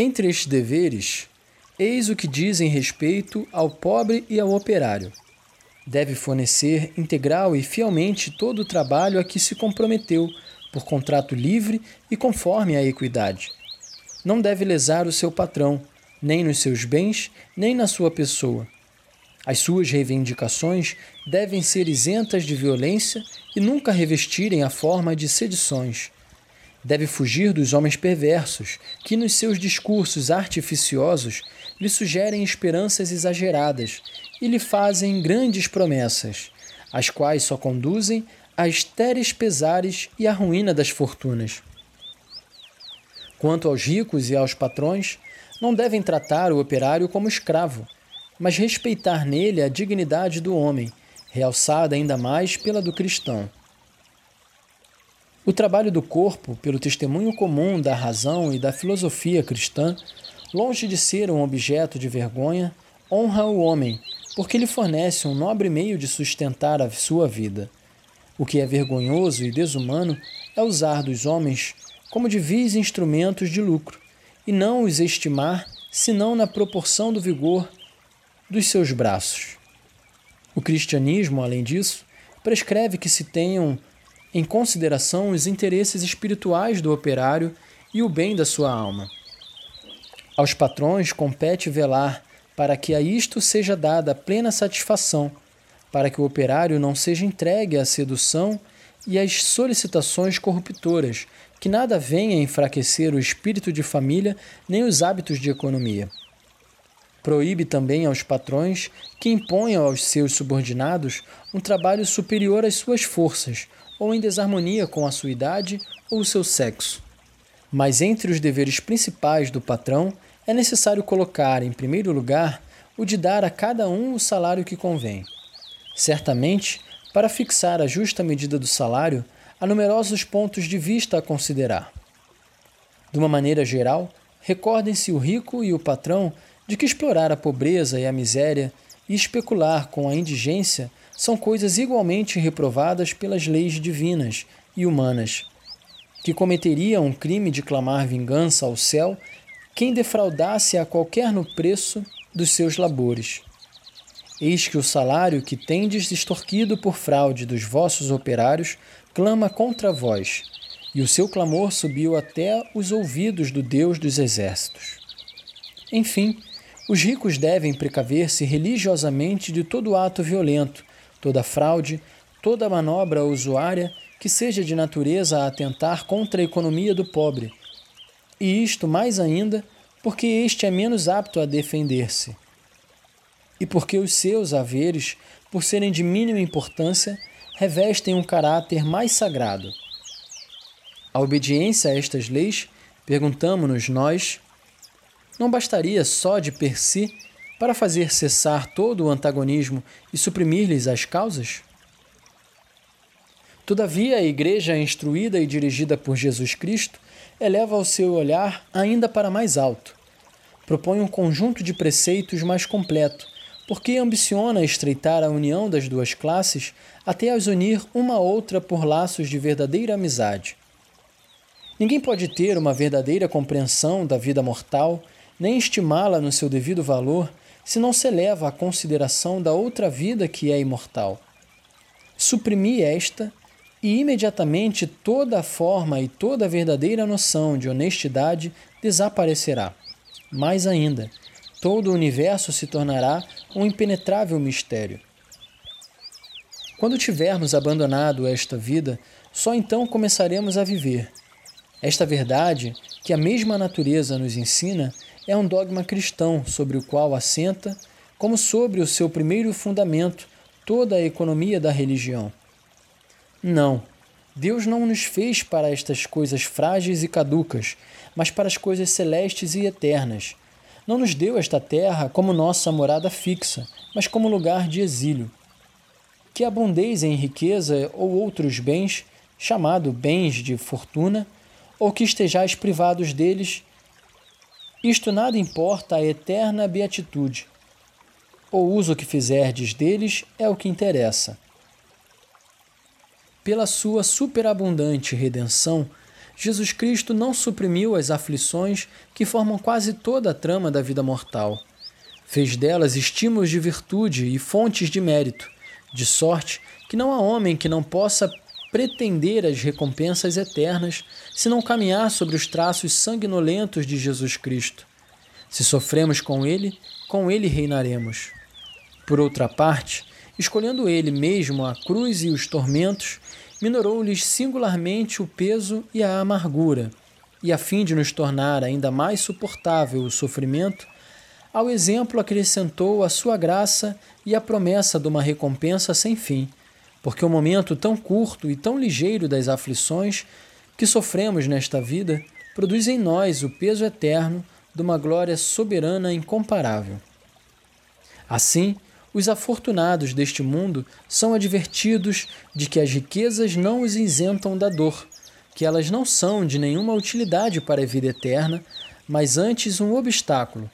Entre estes deveres, eis o que dizem respeito ao pobre e ao operário. Deve fornecer integral e fielmente todo o trabalho a que se comprometeu, por contrato livre e conforme a equidade. Não deve lesar o seu patrão, nem nos seus bens, nem na sua pessoa. As suas reivindicações devem ser isentas de violência e nunca revestirem a forma de sedições Deve fugir dos homens perversos, que nos seus discursos artificiosos lhe sugerem esperanças exageradas e lhe fazem grandes promessas, as quais só conduzem a estéreis pesares e à ruína das fortunas. Quanto aos ricos e aos patrões, não devem tratar o operário como escravo, mas respeitar nele a dignidade do homem, realçada ainda mais pela do cristão. O trabalho do corpo, pelo testemunho comum da razão e da filosofia cristã, longe de ser um objeto de vergonha, honra o homem, porque lhe fornece um nobre meio de sustentar a sua vida. O que é vergonhoso e desumano é usar dos homens como de vis instrumentos de lucro, e não os estimar senão na proporção do vigor dos seus braços. O cristianismo, além disso, prescreve que se tenham em consideração os interesses espirituais do operário e o bem da sua alma. Aos patrões compete velar para que a isto seja dada plena satisfação, para que o operário não seja entregue à sedução e às solicitações corruptoras, que nada venha enfraquecer o espírito de família nem os hábitos de economia. Proíbe também aos patrões que imponham aos seus subordinados um trabalho superior às suas forças, ou em desarmonia com a sua idade ou o seu sexo. Mas entre os deveres principais do patrão é necessário colocar, em primeiro lugar, o de dar a cada um o salário que convém. Certamente, para fixar a justa medida do salário, há numerosos pontos de vista a considerar. De uma maneira geral, recordem-se o rico e o patrão de que explorar a pobreza e a miséria e especular com a indigência são coisas igualmente reprovadas pelas leis divinas e humanas, que cometeria um crime de clamar vingança ao céu quem defraudasse a qualquer no preço dos seus labores. Eis que o salário que tendes extorquido por fraude dos vossos operários clama contra vós, e o seu clamor subiu até os ouvidos do Deus dos exércitos. Enfim, os ricos devem precaver-se religiosamente de todo ato violento, toda fraude, toda manobra usuária que seja de natureza a atentar contra a economia do pobre. E isto mais ainda porque este é menos apto a defender-se. E porque os seus haveres, por serem de mínima importância, revestem um caráter mais sagrado. A obediência a estas leis, perguntamos-nos nós, não bastaria só de per si para fazer cessar todo o antagonismo e suprimir-lhes as causas? Todavia, a Igreja, instruída e dirigida por Jesus Cristo, eleva o seu olhar ainda para mais alto. Propõe um conjunto de preceitos mais completo, porque ambiciona estreitar a união das duas classes até as unir uma a outra por laços de verdadeira amizade. Ninguém pode ter uma verdadeira compreensão da vida mortal, nem estimá-la no seu devido valor, se não se leva à consideração da outra vida que é imortal. Suprimi esta, e imediatamente toda a forma e toda a verdadeira noção de honestidade desaparecerá. Mais ainda, todo o universo se tornará um impenetrável mistério. Quando tivermos abandonado esta vida, só então começaremos a viver. Esta verdade, que a mesma natureza nos ensina, é um dogma cristão sobre o qual assenta, como sobre o seu primeiro fundamento, toda a economia da religião. Não, Deus não nos fez para estas coisas frágeis e caducas, mas para as coisas celestes e eternas. Não nos deu esta terra como nossa morada fixa, mas como lugar de exílio. Que abundeis em riqueza ou outros bens, chamado bens de fortuna, ou que estejais privados deles, isto nada importa a eterna beatitude. O uso que fizerdes deles é o que interessa. Pela sua superabundante redenção, Jesus Cristo não suprimiu as aflições que formam quase toda a trama da vida mortal. Fez delas estímulos de virtude e fontes de mérito, de sorte que não há homem que não possa pretender as recompensas eternas se não caminhar sobre os traços sanguinolentos de Jesus Cristo. Se sofremos com Ele, com Ele reinaremos. Por outra parte, escolhendo Ele mesmo a cruz e os tormentos, minorou-lhes singularmente o peso e a amargura, e a fim de nos tornar ainda mais suportável o sofrimento, ao exemplo acrescentou a sua graça e a promessa de uma recompensa sem fim, porque o momento tão curto e tão ligeiro das aflições que sofremos nesta vida produz em nós o peso eterno de uma glória soberana incomparável. Assim, os afortunados deste mundo são advertidos de que as riquezas não os isentam da dor, que elas não são de nenhuma utilidade para a vida eterna, mas antes um obstáculo,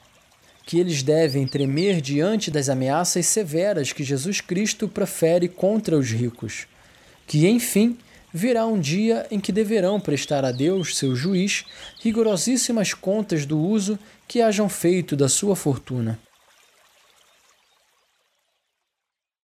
que eles devem tremer diante das ameaças severas que Jesus Cristo profere contra os ricos, que, enfim, virá um dia em que deverão prestar a Deus, seu juiz, rigorosíssimas contas do uso que hajam feito da sua fortuna.